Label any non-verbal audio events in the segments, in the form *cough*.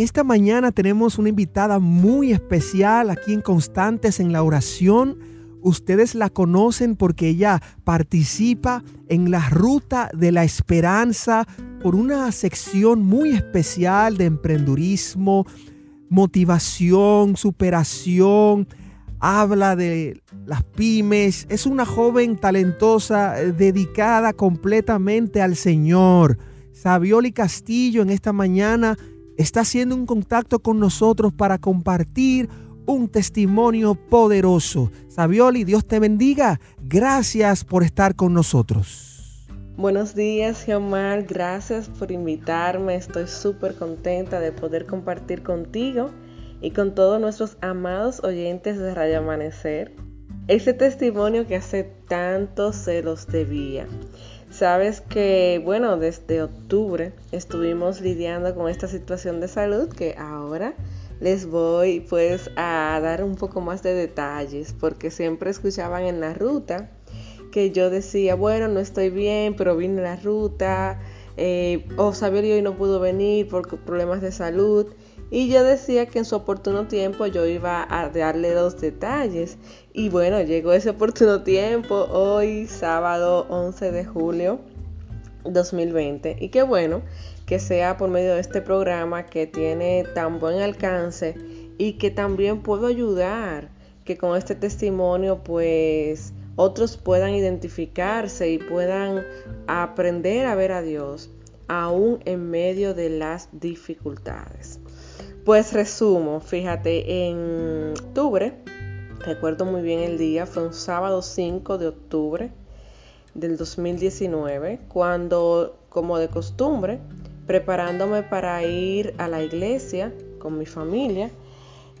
esta mañana tenemos una invitada muy especial aquí en Constantes en la oración. Ustedes la conocen porque ella participa en la ruta de la esperanza por una sección muy especial de emprendurismo, motivación, superación, habla de las pymes, es una joven talentosa, eh, dedicada completamente al Señor. Savioli Castillo en esta mañana está haciendo un contacto con nosotros para compartir un testimonio poderoso. Savioli, Dios te bendiga. Gracias por estar con nosotros. Buenos días, Geomar. Gracias por invitarme. Estoy súper contenta de poder compartir contigo y con todos nuestros amados oyentes de Radio Amanecer ese testimonio que hace tanto se los debía. Sabes que, bueno, desde octubre estuvimos lidiando con esta situación de salud que ahora les voy pues a dar un poco más de detalles porque siempre escuchaban en la ruta que yo decía, bueno, no estoy bien, pero vine la ruta, eh, o Xavier hoy no pudo venir por problemas de salud. Y yo decía que en su oportuno tiempo yo iba a darle los detalles. Y bueno, llegó ese oportuno tiempo hoy, sábado 11 de julio 2020. Y qué bueno que sea por medio de este programa que tiene tan buen alcance y que también puedo ayudar, que con este testimonio pues otros puedan identificarse y puedan aprender a ver a Dios aún en medio de las dificultades. Pues resumo, fíjate, en octubre, recuerdo muy bien el día, fue un sábado 5 de octubre del 2019, cuando, como de costumbre, preparándome para ir a la iglesia con mi familia,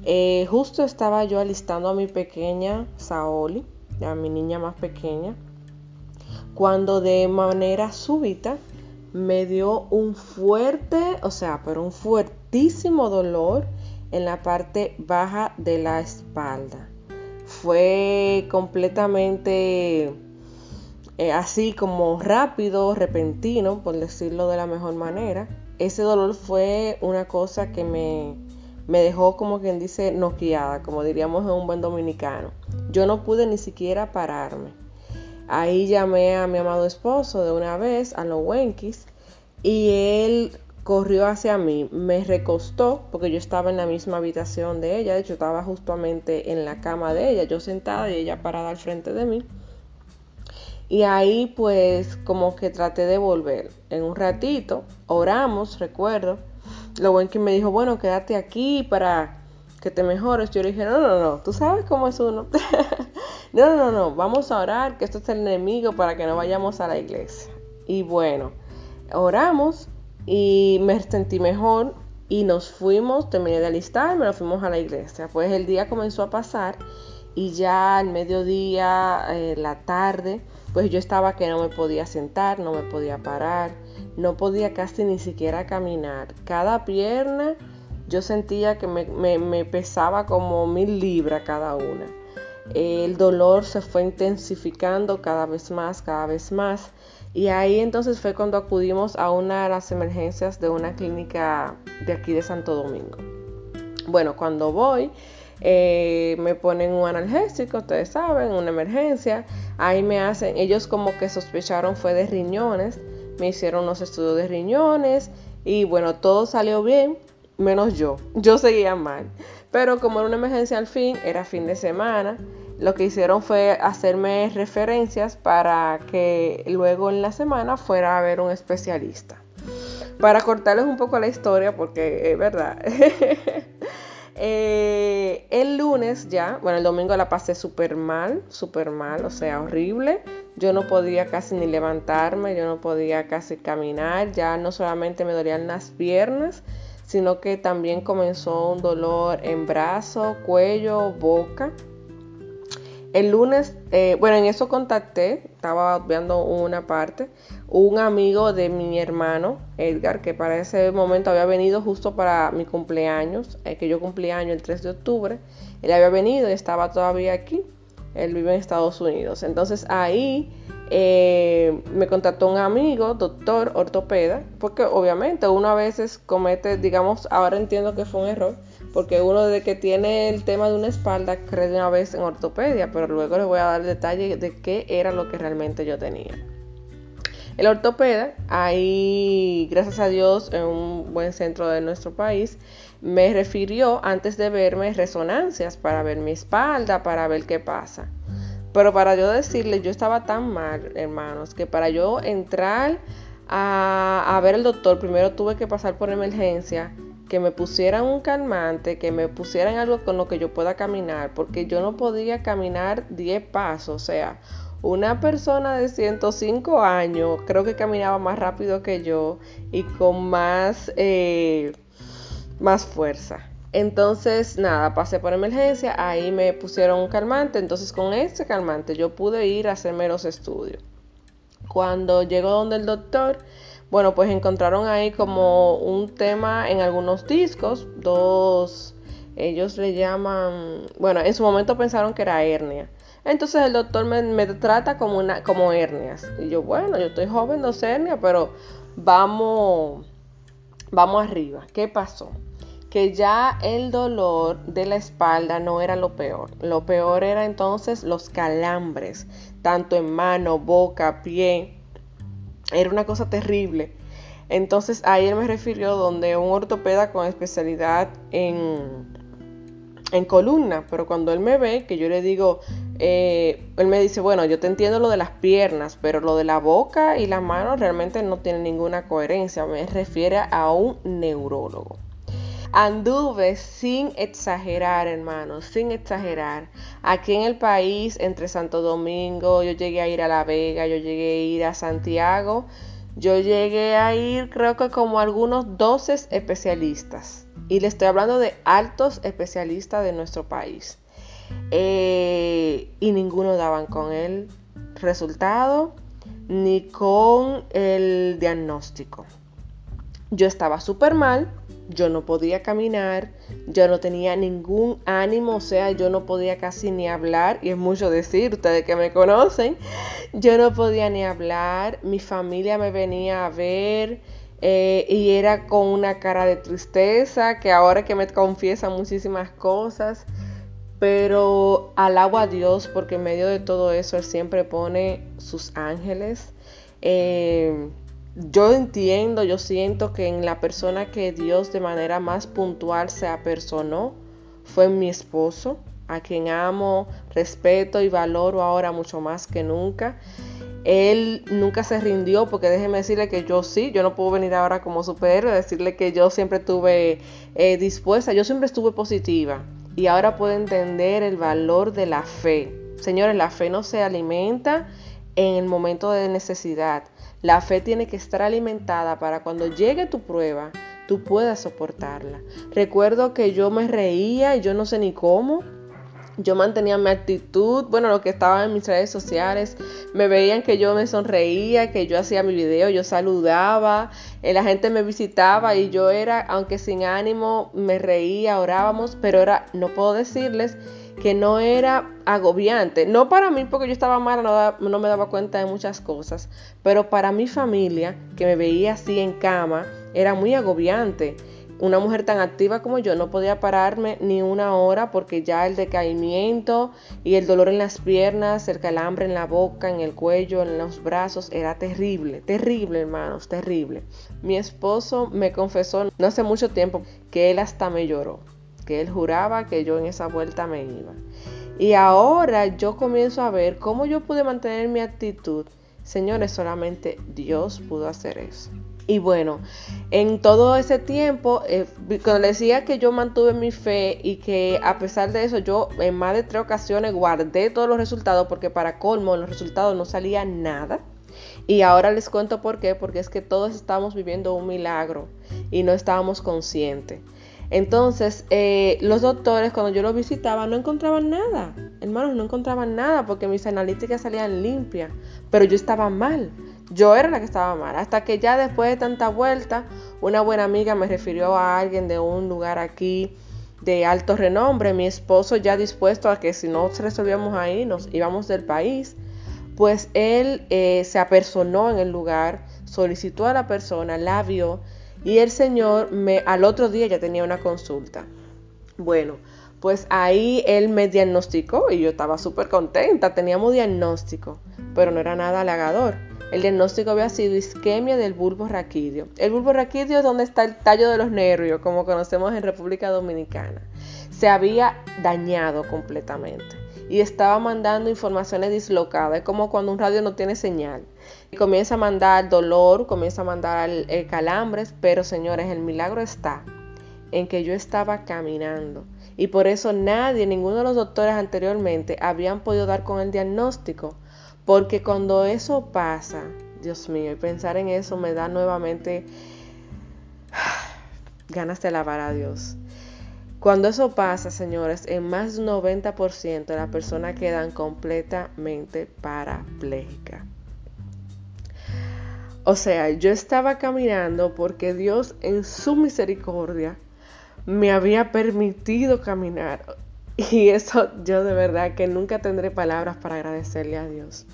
eh, justo estaba yo alistando a mi pequeña Saoli, a mi niña más pequeña, cuando de manera súbita me dio un fuerte, o sea, pero un dolor en la parte baja de la espalda. Fue completamente eh, así como rápido, repentino, por decirlo de la mejor manera. Ese dolor fue una cosa que me, me dejó como quien dice noqueada, como diríamos en un buen dominicano. Yo no pude ni siquiera pararme. Ahí llamé a mi amado esposo de una vez, a los Wenkis, y él corrió hacia mí, me recostó, porque yo estaba en la misma habitación de ella, de hecho estaba justamente en la cama de ella, yo sentada y ella parada al frente de mí. Y ahí pues como que traté de volver. En un ratito oramos, recuerdo. Lo bueno que me dijo, bueno, quédate aquí para que te mejores. Yo le dije, no, no, no, tú sabes cómo es uno. *laughs* no, no, no, vamos a orar, que esto es el enemigo para que no vayamos a la iglesia. Y bueno, oramos y me sentí mejor y nos fuimos, terminé de alistar, me nos fuimos a la iglesia. Pues el día comenzó a pasar y ya al mediodía, eh, la tarde, pues yo estaba que no me podía sentar, no me podía parar, no podía casi ni siquiera caminar. Cada pierna yo sentía que me, me pesaba como mil libras cada una el dolor se fue intensificando cada vez más, cada vez más. Y ahí entonces fue cuando acudimos a una de las emergencias de una clínica de aquí de Santo Domingo. Bueno, cuando voy, eh, me ponen un analgésico, ustedes saben, una emergencia. Ahí me hacen, ellos como que sospecharon fue de riñones, me hicieron unos estudios de riñones y bueno, todo salió bien, menos yo. Yo seguía mal. Pero como era una emergencia al fin, era fin de semana, lo que hicieron fue hacerme referencias para que luego en la semana fuera a ver un especialista. Para cortarles un poco la historia, porque es verdad. *laughs* Eh, el lunes ya, bueno, el domingo la pasé súper mal, súper mal, o sea, horrible. Yo no podía casi ni levantarme, yo no podía casi caminar, ya no solamente me dolían las piernas, sino que también comenzó un dolor en brazo, cuello, boca. El lunes, eh, bueno, en eso contacté, estaba viendo una parte, un amigo de mi hermano, Edgar, que para ese momento había venido justo para mi cumpleaños, eh, que yo cumplí año el 3 de octubre. Él había venido y estaba todavía aquí. Él vive en Estados Unidos. Entonces ahí eh, me contactó un amigo, doctor ortopeda, porque obviamente uno a veces comete, digamos, ahora entiendo que fue un error, porque uno desde que tiene el tema de una espalda cree de una vez en ortopedia, pero luego les voy a dar detalle de qué era lo que realmente yo tenía. El ortopeda, ahí gracias a Dios en un buen centro de nuestro país, me refirió antes de verme resonancias para ver mi espalda, para ver qué pasa. Pero para yo decirle, yo estaba tan mal, hermanos, que para yo entrar a, ver al doctor, primero tuve que pasar por emergencia, que me pusieran un calmante, que me pusieran algo con lo que yo pueda caminar, porque yo no podía caminar 10 pasos, o sea, una persona de 105 años creo que caminaba más rápido que yo y con más, eh, más fuerza. Entonces, nada, pasé por emergencia, ahí me pusieron un calmante, entonces con este calmante yo pude ir a hacerme los estudios. Cuando llegó donde el doctor, bueno, pues encontraron ahí como un tema en algunos discos, dos, ellos le llaman, bueno, en su momento pensaron que era hernia. Entonces el doctor me, trata como, una, como hernias. Y yo, bueno, yo estoy joven, no sé hernia, pero vamos, vamos arriba. ¿Qué pasó? que ya el dolor de la espalda no era lo peor. Lo peor era entonces los calambres, tanto en mano, boca, pie. Era una cosa terrible. Entonces ahí él me refirió donde un ortopeda con especialidad en, en columna, pero cuando él me ve, que yo le digo, eh, él me dice, bueno, yo te entiendo lo de las piernas, pero lo de la boca y las manos realmente no tiene ninguna coherencia. Me refiere a un neurólogo. Anduve sin exagerar, hermanos, sin exagerar. Aquí en el país, entre Santo Domingo, yo llegué a ir a La Vega, yo llegué a ir a Santiago, yo llegué a ir creo que como algunos 12 especialistas. Y le estoy hablando de altos especialistas de nuestro país. Eh, y ninguno daban con el resultado ni con el diagnóstico. Yo estaba súper mal, yo no podía caminar, yo no tenía ningún ánimo, o sea, yo no podía casi ni hablar, y es mucho decir, ustedes que me conocen, yo no podía ni hablar, mi familia me venía a ver eh, y era con una cara de tristeza, que ahora que me confiesa muchísimas cosas, pero alabo a Dios porque en medio de todo eso Él siempre pone sus ángeles. Eh, yo entiendo, yo siento que en la persona que Dios de manera más puntual se apersonó fue mi esposo, a quien amo, respeto y valoro ahora mucho más que nunca. Él nunca se rindió porque déjeme decirle que yo sí, yo no puedo venir ahora como superhéroe, decirle que yo siempre estuve eh, dispuesta, yo siempre estuve positiva y ahora puedo entender el valor de la fe. Señores, la fe no se alimenta en el momento de necesidad. La fe tiene que estar alimentada para cuando llegue tu prueba, tú puedas soportarla. Recuerdo que yo me reía y yo no sé ni cómo. Yo mantenía mi actitud, bueno, lo que estaba en mis redes sociales, me veían que yo me sonreía, que yo hacía mi video, yo saludaba, eh, la gente me visitaba y yo era, aunque sin ánimo, me reía, orábamos, pero era, no puedo decirles que no era agobiante. No para mí porque yo estaba mala, no, me daba cuenta de muchas cosas, pero para mi familia, que me veía así en cama, era muy agobiante. Una mujer tan activa como yo no podía pararme ni una hora porque ya el decaimiento y el dolor en las piernas, el calambre en la boca, en el cuello, en los brazos era terrible, terrible hermanos, terrible. Mi esposo me confesó no hace mucho tiempo que él hasta me lloró que él juraba que yo en esa vuelta me iba. Y ahora yo comienzo a ver cómo yo pude mantener mi actitud. Señores, solamente Dios pudo hacer eso. Y bueno, en todo ese tiempo, eh, cuando decía que yo mantuve mi fe y que a pesar de eso yo en más de tres ocasiones guardé todos los resultados porque para colmo en los resultados no salía nada. Y ahora les cuento por qué, porque es que todos estábamos viviendo un milagro y no estábamos conscientes. Entonces, eh, los doctores cuando yo los visitaba no encontraban nada, hermanos, no encontraban nada porque mis analíticas salían limpias, pero yo estaba mal, yo era la que estaba mal, hasta que ya después de tanta vuelta, una buena amiga me refirió a alguien de un lugar aquí de alto renombre, mi esposo ya dispuesto a que si no resolvíamos ahí nos íbamos del país, Pues él eh, se apersonó en el lugar, solicitó a la persona, la vio y el Señor me, al otro día ya tenía una consulta. Bueno, pues ahí él me diagnosticó y yo estaba súper contenta, teníamos diagnóstico, pero no era nada halagador. El diagnóstico había sido isquemia del bulbo raquídeo. El bulbo raquídeo es donde está el tallo de los nervios, como conocemos en República Dominicana. Se había dañado completamente y estaba mandando informaciones dislocadas. Es como cuando un radio no tiene señal. Comienza a mandar dolor, comienza a mandar calambres, pero señores, el milagro está en que yo estaba caminando. Y por eso nadie, ninguno de los doctores anteriormente habían podido dar con el diagnóstico. Porque cuando eso pasa, Dios mío, y pensar en eso me da nuevamente *sighs* ganas de alabar a Dios. Cuando eso pasa, señores, en más de un 90% de las personas quedan completamente parapléjicas. O sea, yo estaba caminando porque Dios en su misericordia me había permitido caminar. Y eso yo de verdad que nunca tendré palabras para agradecerle a Dios.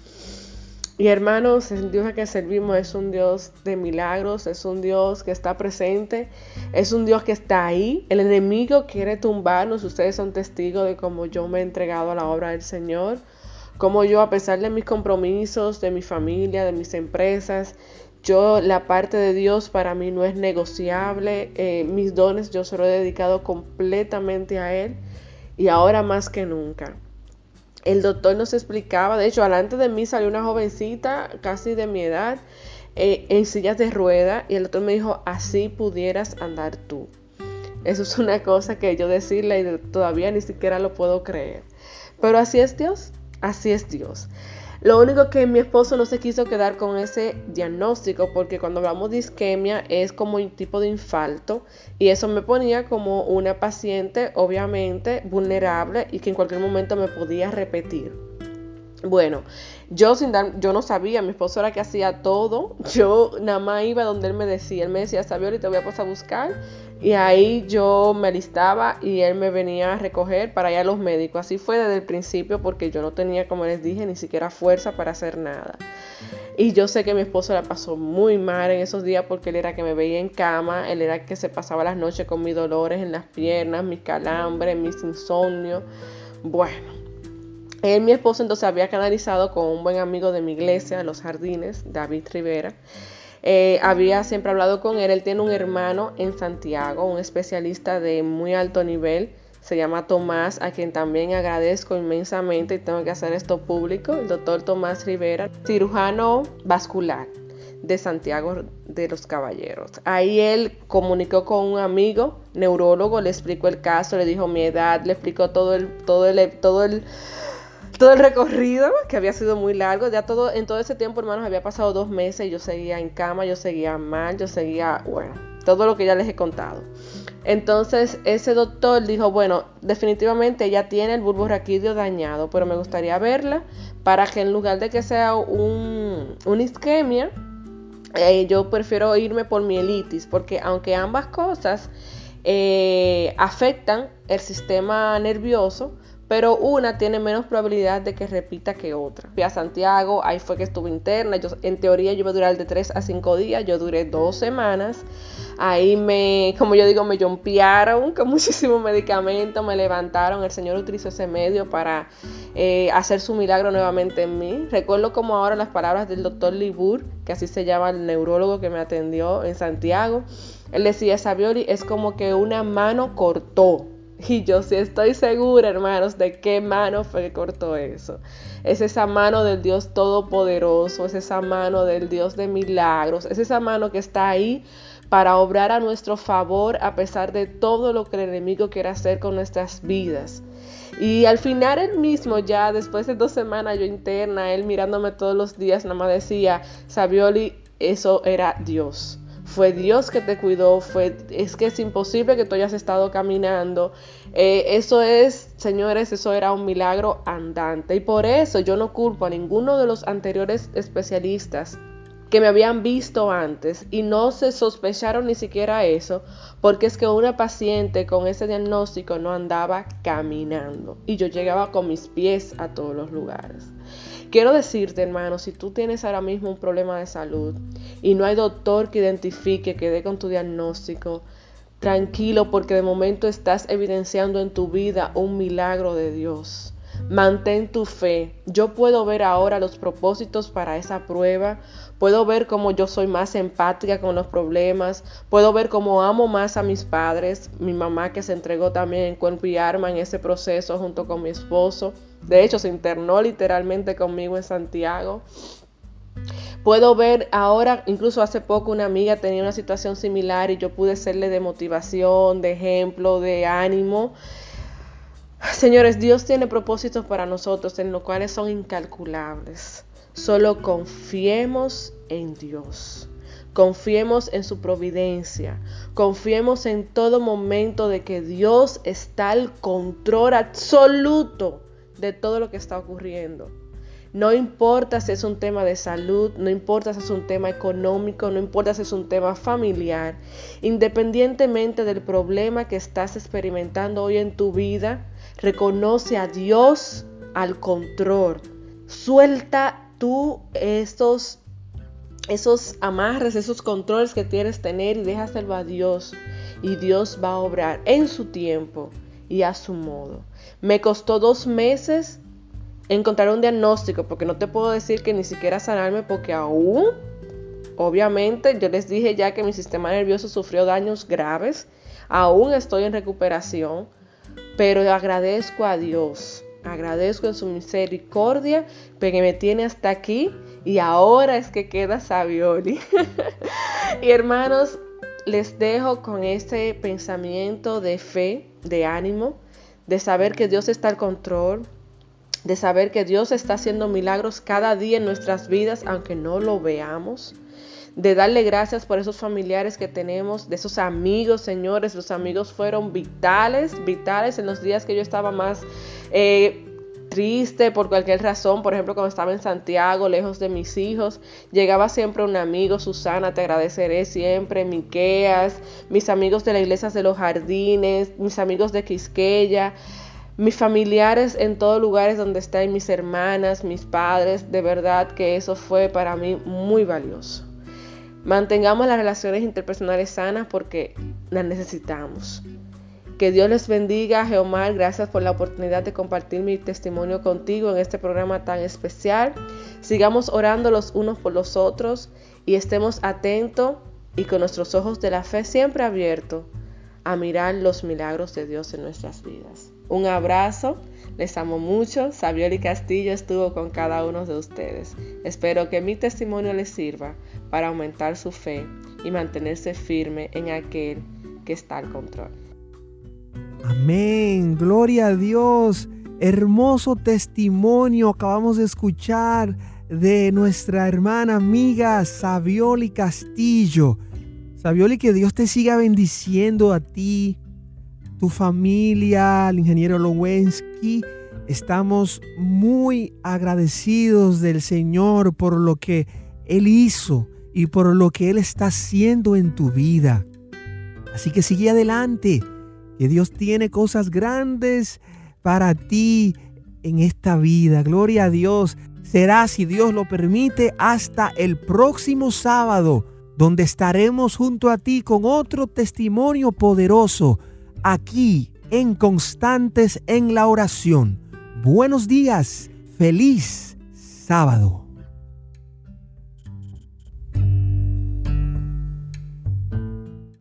Y hermanos, el Dios a que servimos es un Dios de milagros, es un Dios que está presente, es un Dios que está ahí. El enemigo quiere tumbarnos, ustedes son testigos de cómo yo me he entregado a la obra del Señor, cómo yo a pesar de mis compromisos, de mi familia, de mis empresas, yo la parte de Dios para mí no es negociable, eh, mis dones yo se los he dedicado completamente a Él y ahora más que nunca. El doctor nos explicaba, de hecho, delante de mí salió una jovencita casi de mi edad eh, en sillas de rueda y el doctor me dijo, así pudieras andar tú. Eso es una cosa que yo decirle y todavía ni siquiera lo puedo creer. Pero así es Dios, así es Dios. Lo único que mi esposo no se quiso quedar con ese diagnóstico porque cuando hablamos de isquemia es como un tipo de infarto y eso me ponía como una paciente obviamente vulnerable y que en cualquier momento me podía repetir. Bueno, yo sin dar, yo no sabía, mi esposo era que hacía todo, yo nada más iba donde él me decía, él me decía, y te voy a pasar a buscar y ahí yo me alistaba y él me venía a recoger para ir a los médicos. Así fue desde el principio porque yo no tenía, como les dije, ni siquiera fuerza para hacer nada. Y yo sé que mi esposo la pasó muy mal en esos días porque él era que me veía en cama, él era que se pasaba las noches con mis dolores en las piernas, mis calambres, mis insomnios. Bueno, él, mi esposo, entonces había canalizado con un buen amigo de mi iglesia, Los Jardines, David Rivera. Eh, había siempre hablado con él. Él tiene un hermano en Santiago, un especialista de muy alto nivel. Se llama Tomás, a quien también agradezco inmensamente y tengo que hacer esto público. El doctor Tomás Rivera, cirujano vascular de Santiago de los Caballeros. Ahí él comunicó con un amigo neurólogo, le explicó el caso, le dijo mi edad, le explicó todo el, todo el, todo el todo el recorrido, que había sido muy largo. Ya todo, en todo ese tiempo, hermanos, había pasado dos meses. Yo seguía en cama, yo seguía mal, yo seguía, bueno, todo lo que ya les he contado. Entonces, ese doctor dijo, bueno, definitivamente ella tiene el bulbo raquídeo dañado, pero me gustaría verla para que en lugar de que sea un, una isquemia, eh, yo prefiero irme por mielitis, porque aunque ambas cosas eh, afectan el sistema nervioso, pero una tiene menos probabilidad de que repita que otra. Fui a Santiago, ahí fue que estuve interna, yo, en teoría yo iba a durar de 3 a 5 días, yo duré dos semanas, ahí me, como yo digo, me jompearon con *laughs* muchísimo medicamento, me levantaron, el Señor utilizó ese medio para eh, hacer su milagro nuevamente en mí. Recuerdo como ahora las palabras del doctor Libur, que así se llama el neurólogo que me atendió en Santiago, él decía, Sabioli, es como que una mano cortó *laughs* y yo sí estoy segura, hermanos, de qué mano fue que cortó eso. Es esa mano del Dios Todopoderoso, es esa mano del Dios de milagros, es esa mano que está ahí para obrar a nuestro favor a pesar de todo lo que el enemigo quiere hacer con nuestras vidas. Y al final él mismo, ya después de dos semanas yo interna, él mirándome todos los días, nada más decía, Sabioli, eso era Dios fue Dios que te cuidó, fue, es que es imposible que tú hayas estado caminando. Eh, eso es, señores, eso era un milagro andante. Y por eso yo no culpo a ninguno de los anteriores especialistas que me habían visto antes y no se sospecharon ni siquiera eso, porque es que una paciente con ese diagnóstico no andaba caminando y yo llegaba con mis pies a todos los lugares quiero decirte, hermano, si tú tienes ahora mismo un problema de salud y no hay doctor que identifique, que dé con tu diagnóstico, tranquilo porque de momento estás evidenciando en tu vida un milagro de Dios. Mantén tu fe. Yo puedo ver ahora los propósitos para esa prueba. Puedo ver cómo yo soy más empática con los problemas. Puedo ver cómo amo más a mis padres. Mi mamá que se entregó también en cuerpo y arma en ese proceso junto con mi esposo. De hecho, se internó literalmente conmigo en Santiago. Puedo ver ahora, incluso hace poco una amiga tenía una situación similar y yo pude serle de motivación, de ejemplo, de ánimo. Señores, Dios tiene propósitos para nosotros en los cuales son incalculables. Solo confiemos en Dios. Confiemos en su providencia. Confiemos en todo momento de que Dios está al control absoluto de todo lo que está ocurriendo. No importa si es un tema de salud, no importa si es un tema económico, no importa si es un tema familiar, independientemente del problema que estás experimentando hoy en tu vida, reconoce a Dios al control. Suelta tú estos, esos amarres, esos controles que quieres tener y déjaselo a Dios. Y Dios va a obrar en su tiempo y a su modo. Me costó dos meses encontrar un diagnóstico, porque no te puedo decir que ni siquiera sanarme, porque aún, obviamente, yo les dije ya que mi sistema nervioso sufrió daños graves, aún estoy en recuperación, pero agradezco a Dios, agradezco en su misericordia, que me tiene hasta aquí y ahora es que queda Savioli. *laughs* y hermanos, les dejo con este pensamiento de fe, de ánimo, de saber que Dios está al control, de saber que Dios está haciendo milagros cada día en nuestras vidas, aunque no lo veamos. De darle gracias por esos familiares que tenemos, de esos amigos, señores. Los amigos fueron vitales, vitales en los días que yo estaba más eh, triste por cualquier razón. Por ejemplo, cuando estaba en Santiago, lejos de mis hijos, llegaba siempre un amigo, Susana, te agradeceré siempre, Miqueas, mis amigos de la iglesia de los jardines, mis amigos de Quisqueya mis familiares en todos lugares donde están mis hermanas, mis padres, de verdad que eso fue para mí muy valioso. Mantengamos las relaciones interpersonales sanas porque las necesitamos. Que Dios les bendiga, Geomar. Gracias por la oportunidad de compartir mi testimonio contigo en este programa tan especial. Sigamos orando los unos por los otros y estemos atentos y con nuestros ojos de la fe siempre abiertos a mirar los milagros de Dios en nuestras vidas. Un abrazo, les amo mucho. Sabioli Castillo estuvo con cada uno de ustedes. Espero que mi testimonio les sirva para aumentar su fe y mantenerse firme en aquel que está al control. Amén, gloria a Dios. Hermoso testimonio acabamos de escuchar de nuestra hermana amiga Savioli Castillo. Savioli, que Dios te siga bendiciendo a ti, tu familia, al ingeniero Lowensky. Estamos muy agradecidos del Señor por lo que Él hizo y por lo que Él está haciendo en tu vida. Así que sigue adelante, que Dios tiene cosas grandes para ti en esta vida. Gloria a Dios. Será, si Dios lo permite, hasta el próximo sábado, donde estaremos junto a ti con otro testimonio poderoso aquí en Constantes en la Oración. Buenos días, feliz sábado.